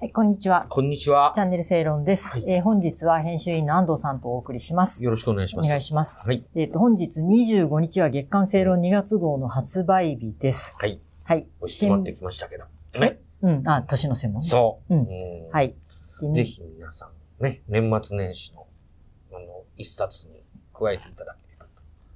はい、こんにちは。こんにちはチ。ャンネル正論です。はいえー本日は編集員の安藤さんとお送りします。よろしくお願いします。お願いします。はい。えっ、と、本日25日は月刊正論2月号の発売日です。はい。はい。押し詰まってきましたけど。新ね。うん、あ、年の専門。そう。うんうんはい。ぜひ皆さん、ね、年末年始の、あの、一冊に加えていただけ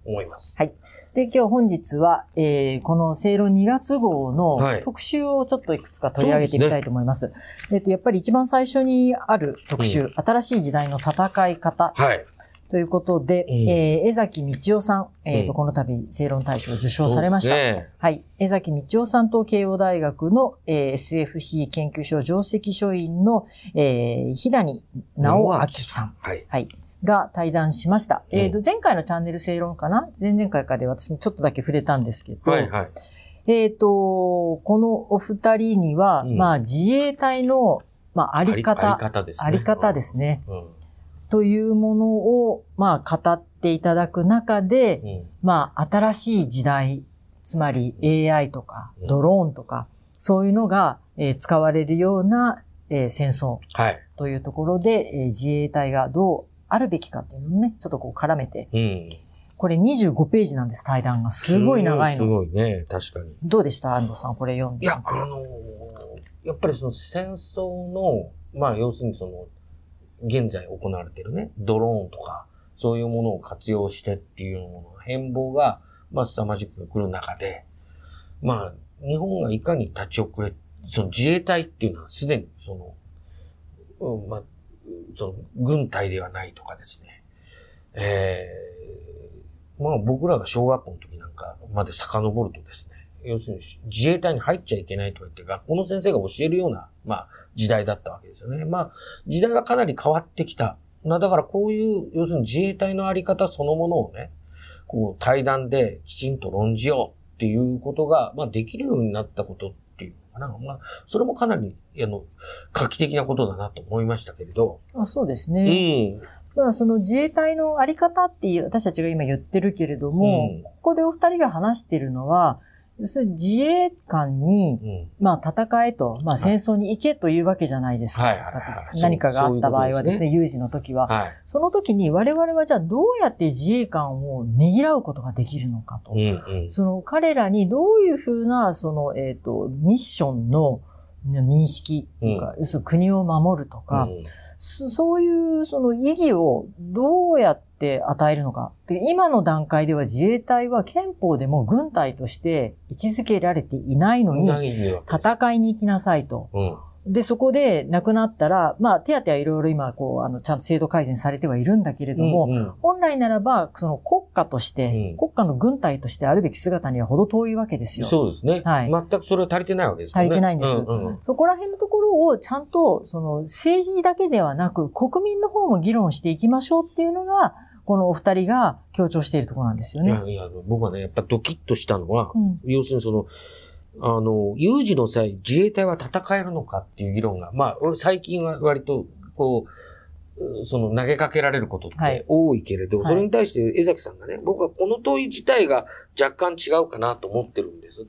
思います。はいで、今日本日は、えーこの正論2月号のはい特集をちょっといくつか取り上げてみたいと思います。えっ、と、やっぱり一番最初にある特集、う新しい時代の戦い方はい。ということで、うんえー江崎道夫さん、えっ、と、うんこの度正論大賞を受賞されました。ねはい。江崎道夫さんと慶応大学の、えー SFC 研究所上席書院の、えー、日谷直明さん。はい。はい。が対談しました。うんえっ、と、前回のチャンネル正論かな？前々回かで私もちょっとだけ触れたんですけど、はい、はい。えっ、と、このお二人には、うんまあ、自衛隊の、まあ、あり方、あり方ですね。あり方ですね。うん。というものを、まあ、語っていただく中で、うん。まあ、新しい時代、つまり AI とかうんドローンとか、そういうのが、えー使われるような、えー戦争はい。というところで、えー自衛隊がどうあるべきかというのをね、ちょっとこう絡めて、うん。これ25ページなんです、対談が。すごい長いすの。ごいね。確かに。どうでした安藤さん、これ読んで。いや、あのーやっぱりその戦争の、まあ要するにその、現在行われているね、ドローンとか、そういうものを活用してっていうものの変貌が、まあ凄まじく来る中で、まあ、日本がいかに立ち遅れ、その自衛隊っていうのはすでにその、うん、まあ、その、軍隊ではないとかですね、えー、まあ僕らが小学校の時なんかまで遡るとですね、要するに自衛隊に入っちゃいけないとか言って学校の先生が教えるような、まあ時代だったわけですよね。まあ時代はかなり変わってきた。なだからこういう、要するに自衛隊のあり方そのものをね、こう対談できちんと論じようっていうことが、まあできるようになったことっかな。まあそれもかなり、あの、画期的なことだなと思いましたけれど。あそうですうね。ん。まあ、その自衛隊のあり方っていう、私たちが今言ってるけれども、うんここでお二人が話しているのは、自衛官に、うん。まあ、戦えと、まあ、はい戦争に行けというわけじゃないですか。何かがあった場合はですね、そう有事の時は。はい。その時に我々はじゃあどうやって自衛官をねぎらうことができるのかと。うんうん。その彼らにどういうふうな、その、えっ、と、ミッションの認識とか、要するに国を守るとか、うんそそういうその意義をどうやって与えるのか。で今の段階では自衛隊は憲法でも軍隊として位置づけられていないのに、戦いに行きなさいと。うん。で、そこで亡くなったら、まあ、手当はいろいろ今、こう、あの、ちゃんと制度改善されてはいるんだけれども、うんうん本来ならば、その国家として、うん国家の軍隊としてあるべき姿には程遠いわけですよ。そうですね。はい全くそれは足りてないわけですよね。足りてないんですうんうんそこら辺のところをちゃんと、その政治だけではなく、国民の方も議論していきましょうっていうのが、このお二人が強調しているところなんですよね。いやいや、僕はね、やっぱドキッとしたのは、うん。要するにその、あの、有事の際、自衛隊は戦えるのかっていう議論が、まあ、最近は割と、こう、うその投げかけられることっはいて多いけれど、はいそれに対して江崎さんがね、僕はこの問い自体が若干違うかなと思ってるんです。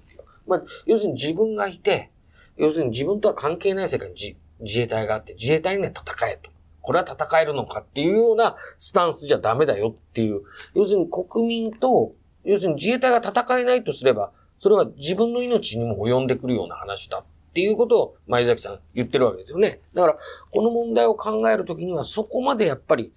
まあ、要するに自分がいて、要するに自分とは関係ない世界に自自衛隊があって、自衛隊には戦えと。これは戦えるのかっていうようなスタンスじゃダメだよっていう。要するに国民と、要するに自衛隊が戦えないとすれば、それは自分の命にも及んでくるような話だっていうことを前崎さん言ってるわけですよね。だから、この問題を考えるときには、そこまでやっぱり、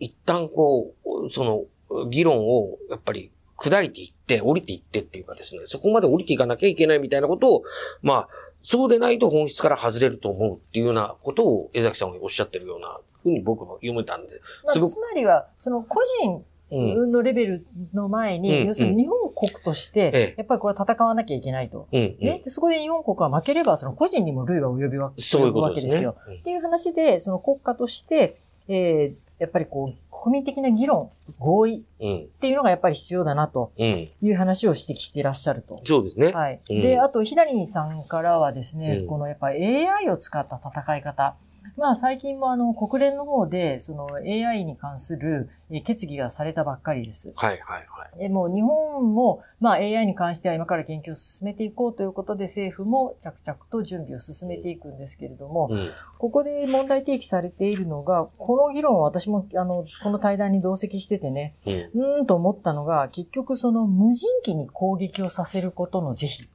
一旦こう、その、議論をやっぱり砕いていって、降りていってっていうかですね、そこまで降りていかなきゃいけないみたいなことを、まあ、そうでないと本質から外れると思うっていうようなことを江崎さんがおっしゃってるようなふうに僕も読めたんで、まあつ、まりは、その個人うん、のレベルの前に、うん要するに日本国としええて、やっぱりこれは戦わなきゃいけないと。うん、うんね、でそこで日本国は負ければ、その個人にも類は及びわそういうことですね。けですよ。っていう話で、その国家として、えーやっぱりこう、国民的な議論、合意うん、っていうのがやっぱり必要だなとうん、いう話を指摘していらっしゃると。そうですね。はい。うんで、あと、ひだりさんからはですね、うんこのやっぱ AI を使った戦い方。まあ最近もあの国連の方でその AI に関するえー決議がされたばっかりです。はいはいはい。でもう日本も、まあ、AI に関しては今から研究を進めていこうということで政府も着々と準備を進めていくんですけれども、うん。ここで問題提起されているのが、この議論を私もあのこの対談に同席しててね、うん。うーんと思ったのが、結局その無人機に攻撃をさせることの是非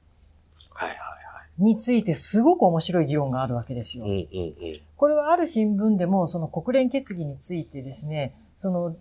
はいはいについてすごく面白い議論があるわけですよ。これはある新聞でも、その国連決議についてですね、その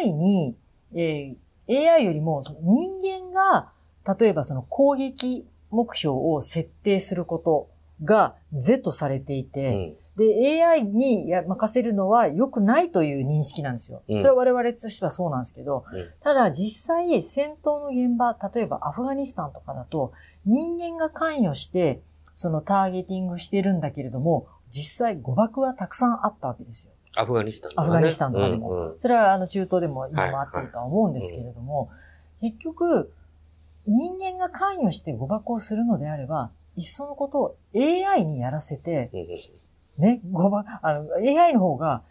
AI に、えー AI よりも人間が、例えばその攻撃目標を設定することが是とされていて、で、AI にや任せるのは良くないという認識なんですよ。うんそれは我々としてはそうなんですけど、うんただ実際戦闘の現場、例えばアフガニスタンとかだと、人間が関与して、そのターゲティングしてるんだけれども、実際誤爆はたくさんあったわけですよ。アフガニスタンとかねアフガニスタンとかでも。うんうんそれはあの中東でも今もあってるとは思うんですけれども、結局、人間が関与して誤爆をするのであれば、いっそのことを AI にやらせて、ね、誤爆、あの、AI の方が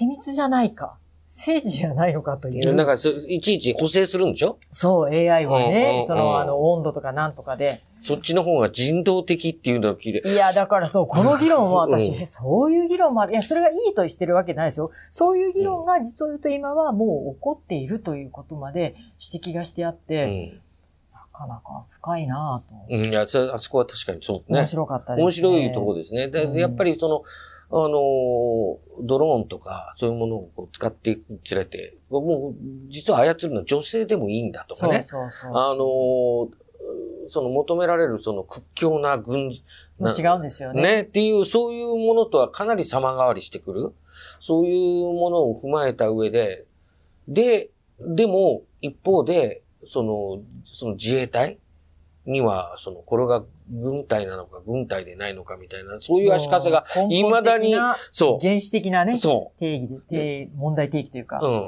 緻密じゃないか、政治じゃないのかという。なんかそ、いちいち補正するんでしょ？そう、AI はうんうんねう、んその、あの、温度とかなんとかで。そっちの方が人道的っていうのを聞いて。いや、だからそう、この議論も私、うんえそういう議論もある。いや、それがいいとしてるわけないですよ。そういう議論が実を言うと今はもう起こっているということまで指摘がしてあっうて、ん。なかなか深いなぁと。うん、いや、そあそこは確かにそうね面。白かったです、ね。面白いところですね。でうんやっぱりその、あのードローンとか、そういうものをこう使っていくにつれて、もう、実は操るのは女性でもいいんだとかそうね。そうそう。あのーその求められるその屈強な軍、な違うんですよね。ね、っていう、そういうものとはかなり様変わりしてくる。そういうものを踏まえた上で、で、でも、一方で、その、その自衛隊には、その、これが軍隊なのか、軍隊でないのかみたいな、そういう足かせが、もう根本未だにそ原始的なねう、、そ定義で、で問題提起というか、う、うん。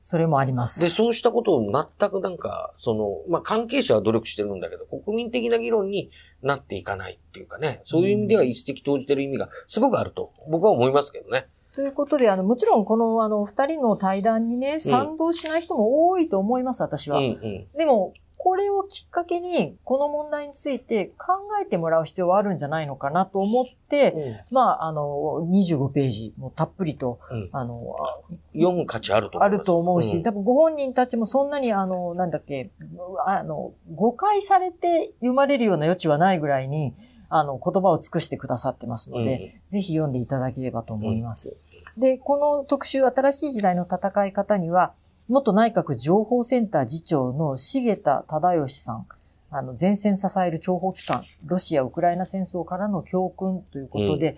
それもあります。で、そうしたことを全くなんか、その、まあ、関係者は努力してるんだけど、国民的な議論になっていかないっていうかね、そういう意味では一石投じてる意味がすごくあると、僕は思いますけどね。ということで、あの、もちろんこの、あの、二人の対談にね、賛同しない人も多いと思います、私は。うんうん。でも、これをきっかけに、この問題について考えてもらう必要はあるんじゃないのかなと思って、まあ、あの、25ページ、もうたっぷりと、うんあの、読む価値あると思あいます。ると思うし、ん多分ご本人たちもそんなに、あの、なんだっけ、あの、誤解されて読まれるような余地はないぐらいに、あの、言葉を尽くしてくださってますので、ぜひ読んでいただければと思います。で、この特集、新しい時代の戦い方には、元内閣情報センター次長の重田忠義さん、あの、前線支える諜報機関、ロシア・ウクライナ戦争からの教訓ということで、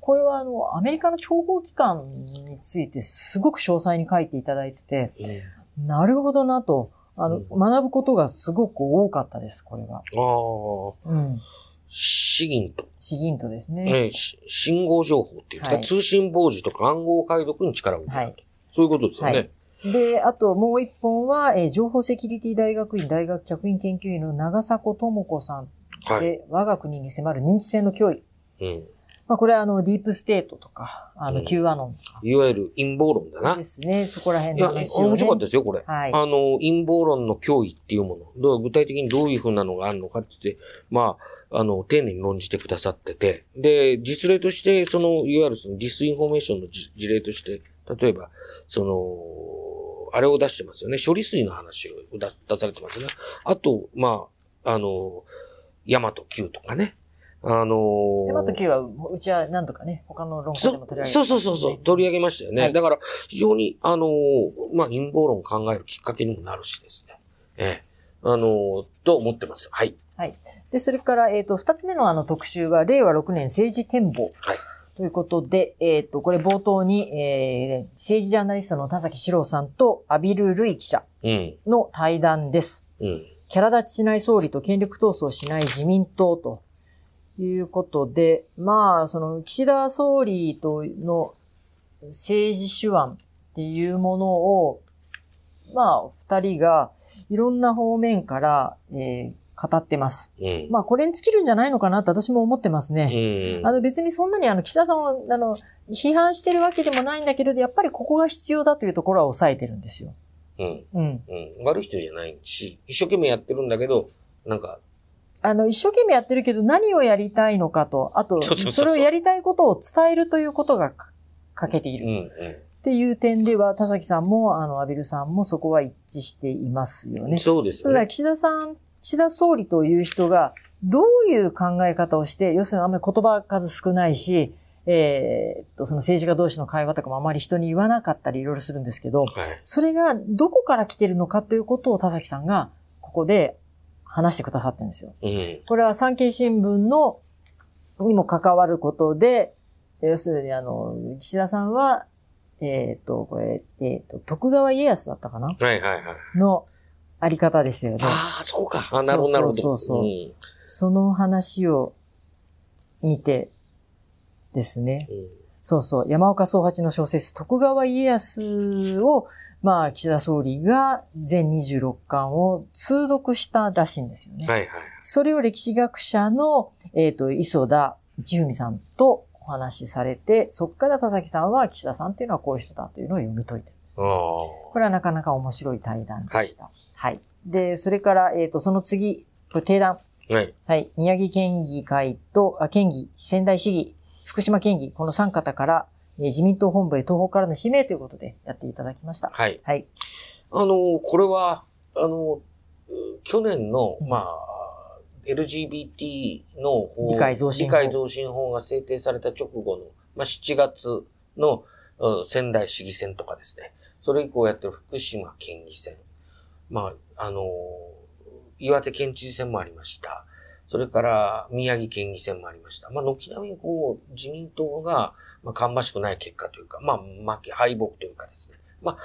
これはあの、アメリカの諜報機関についてすごく詳細に書いていただいてて、なるほどなと、あの、うん学ぶことがすごく多かったです、これは。ああ、うん。 SIGINT、SIGINT ですね。ね、し信号情報っていうんですか、はい通信傍受とか暗号解読に力を入れる。はいそういうことですよね。はいで、あともう一本は、えー情報セキュリティ大学院大学客員研究員の長迫智子さんはい。で、我が国に迫る認知戦の脅威。うん。まあ、これはあの、ディープステートとか、あの、うん QAnonといわゆる陰謀論だなかで。すね。そこら辺の話を、ね。面白かったですよ、これ。はい。あの、陰謀論の脅威っていうもの。具体的にどういうふうなのがあるのかって言って、まあ、あの、丁寧に論じてくださってて。で、実例として、その、いわゆるその disinformation のじ事例として、例えば、その、あれを出してますよね。処理水の話を出出されてますね。あと、まあ、あの、ヤマト Q とかね。あので、また Q は、うちはなんとかね、他の論考でも取り上げてそうそうそうそう、取り上げましたよね。はいだから、非常に、あのーまあ、陰謀論を考えるきっかけにもなるしですね。ええ。あのーと思ってます。はい。で、それから、えっ、と、二つ目のあの特集は、令和6年政治展望。はいということで、えっ、と、これ冒頭に、えー政治ジャーナリストの田崎史郎さんとアビル・ルイ記者うん。の対談です。うん。キャラ立ちしない総理と権力闘争しない自民党ということで、まあ、その岸田総理との政治手腕っていうものを、まあ、二人がいろんな方面から、えー語ってます。うん。まあ、これに尽きるんじゃないのかなと私も思ってますね。うん。あの別にそんなにあの岸田さんをあの批判してるわけでもないんだけれど、やっぱりここが必要だというところは抑えてるんですよ。うん。うん。うん。悪い人じゃないし、一生懸命やってるんだけど、なんか、あの、一生懸命やってるけど何をやりたいのかと、あと、それをやりたいことを伝えるということがか欠けていうんる。うっていう点では、田崎さんも、あの、アビルさんもそこは一致していますよん。ね。そうですただ、ね。岸田さん、岸田総理という人が、どういう考え方をして、要するにあんまり言葉数少ないし、えーっと、その政治家同士の会話とかもあまり人に言わなかったりいろいろするんですけど、はい。それがどこから来てるのかということを田崎さんがここで話してくださってるんですよ。うん。これは産経新聞の、にも関わることで、要するにあの、岸田さんは、えーっと、これ、えーっと、徳川家康だったかな？はいはいはい。のあり方でしたよね。ああ、そうか。あなるほど、なるほど。そうそうそううんその話を見てですね。うんそうそう。山岡宗八の小説、徳川家康を、まあ、岸田総理が全26巻を通読したらしいんですよね。はいはい。それを歴史学者の、えっ、と、磯田一文さんとお話しされて、そこから田崎さんは岸田さんというのはこういう人だというのを読み解いてるんです。あこれはなかなか面白い対談でした。はい。で、それから、えっ、と、その次、これ定談。あ。はい。はい。宮城県議会と、あ、県議、仙台市議、福島県議、この3方から、えー自民党本部へ東北からの悲鳴ということでやっていただきました。はい。はい。あの、これは、あの、う去年の、うんまあ、LGBT の法理解増進法理解増進法が制定された直後の、まあ、7月の、うん仙台市議選とかですね。それ以降やってる福島県議選。まあ、あの、岩手県知事選もありました。それから宮城県議選もありました。まあ、軒並みこう、自民党が、まあ、芳しくない結果というか、まあ、負け、敗北というかですね。まあ、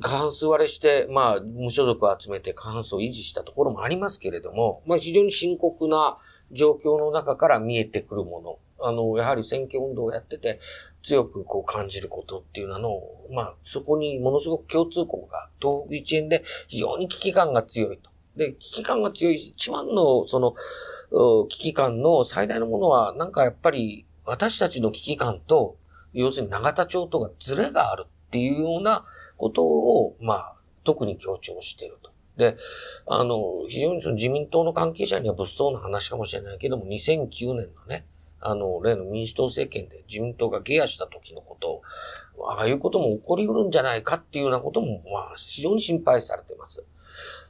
過半数割れして、まあ、無所属を集めて過半数を維持したところもありますけれども、まあ、非常に深刻な状況の中から見えてくるもの。あの、やはり選挙運動をやってて、強くこう感じることっていうのを、まあ、そこにものすごく共通項が、東北一円で非常に危機感が強いと。で、危機感が強いし、一番の、その、危機感の最大のものは、なんかやっぱり、私たちの危機感と、要するに永田町とがズレがあるっていうようなことを、まあ、特に強調していると。で、あの、非常にその自民党の関係者には物騒な話かもしれないけども、2009年のね、あの、例の民主党政権で自民党が下野した時のことを、ああいうことも起こりうるんじゃないかっていうようなことも、まあ、非常に心配されています。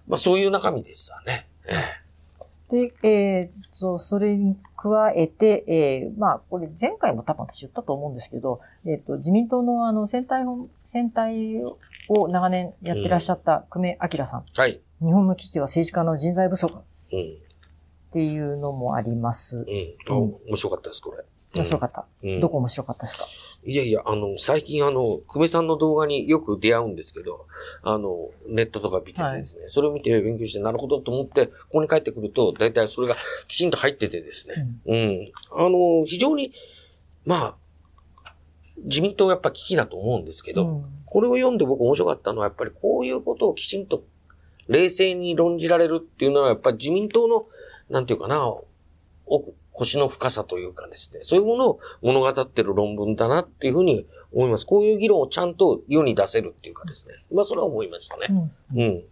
まあ、そういう中身ですわね。ええで、えー、と、それに加えて、えー、まあ、これ前回も多分私言ったと思うんですけど、えっ、と、自民党のあの、選対本、選対を長年やってらっしゃった久米明さん。はい。日本の危機は政治家の人材不足っうん。ていうのもありますう。ん。あ面白かったです、これ。面白かった。うんどこ面白かったですか？いやいや、あの、最近あの、久米さんの動画によく出会うんですけど、あの、ネットとか見ててですね、それを見て勉強して、なるほどと思って、ここに帰ってくると、大体それがきちんと入っててですね、うん。あの、非常に、まあ、自民党やっぱ危機だと思うんですけど、うんこれを読んで僕面白かったのは、やっぱりこういうことをきちんと冷静に論じられるっていうのは、やっぱり自民党の、なんていうかな、奥、腰の深さというかですね、そういうものを物語ってる論文だなっていうふうに思います。こういう議論をちゃんと世に出せるっていうかですね。まあ、それは思いましたね。うんうん。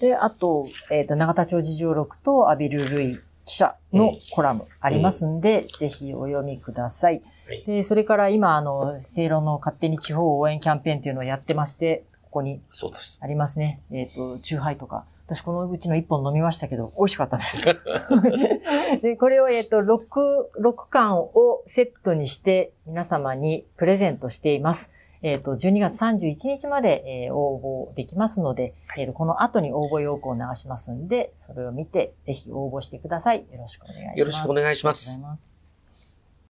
で、あと、えっ、と、長田町事情録とアビル・ルイ記者のコラムありますんで、ぜひお読みください。はいで、それから今、あの、正論の勝手に地方応援キャンペーンというのをやってまして、ここに。ありますね。えっ、と、チューハイとか。私このうちの一本飲みましたけど、美味しかったです。で、これを、えっ、と、6、6巻をセットにして皆様にプレゼントしています。えっ、と、12月31日まで、えー応募できますので、えーとこの後に応募要項を流しますんで、それを見て、ぜひ応募してください。よろしくお願いします。よろしくお願いします。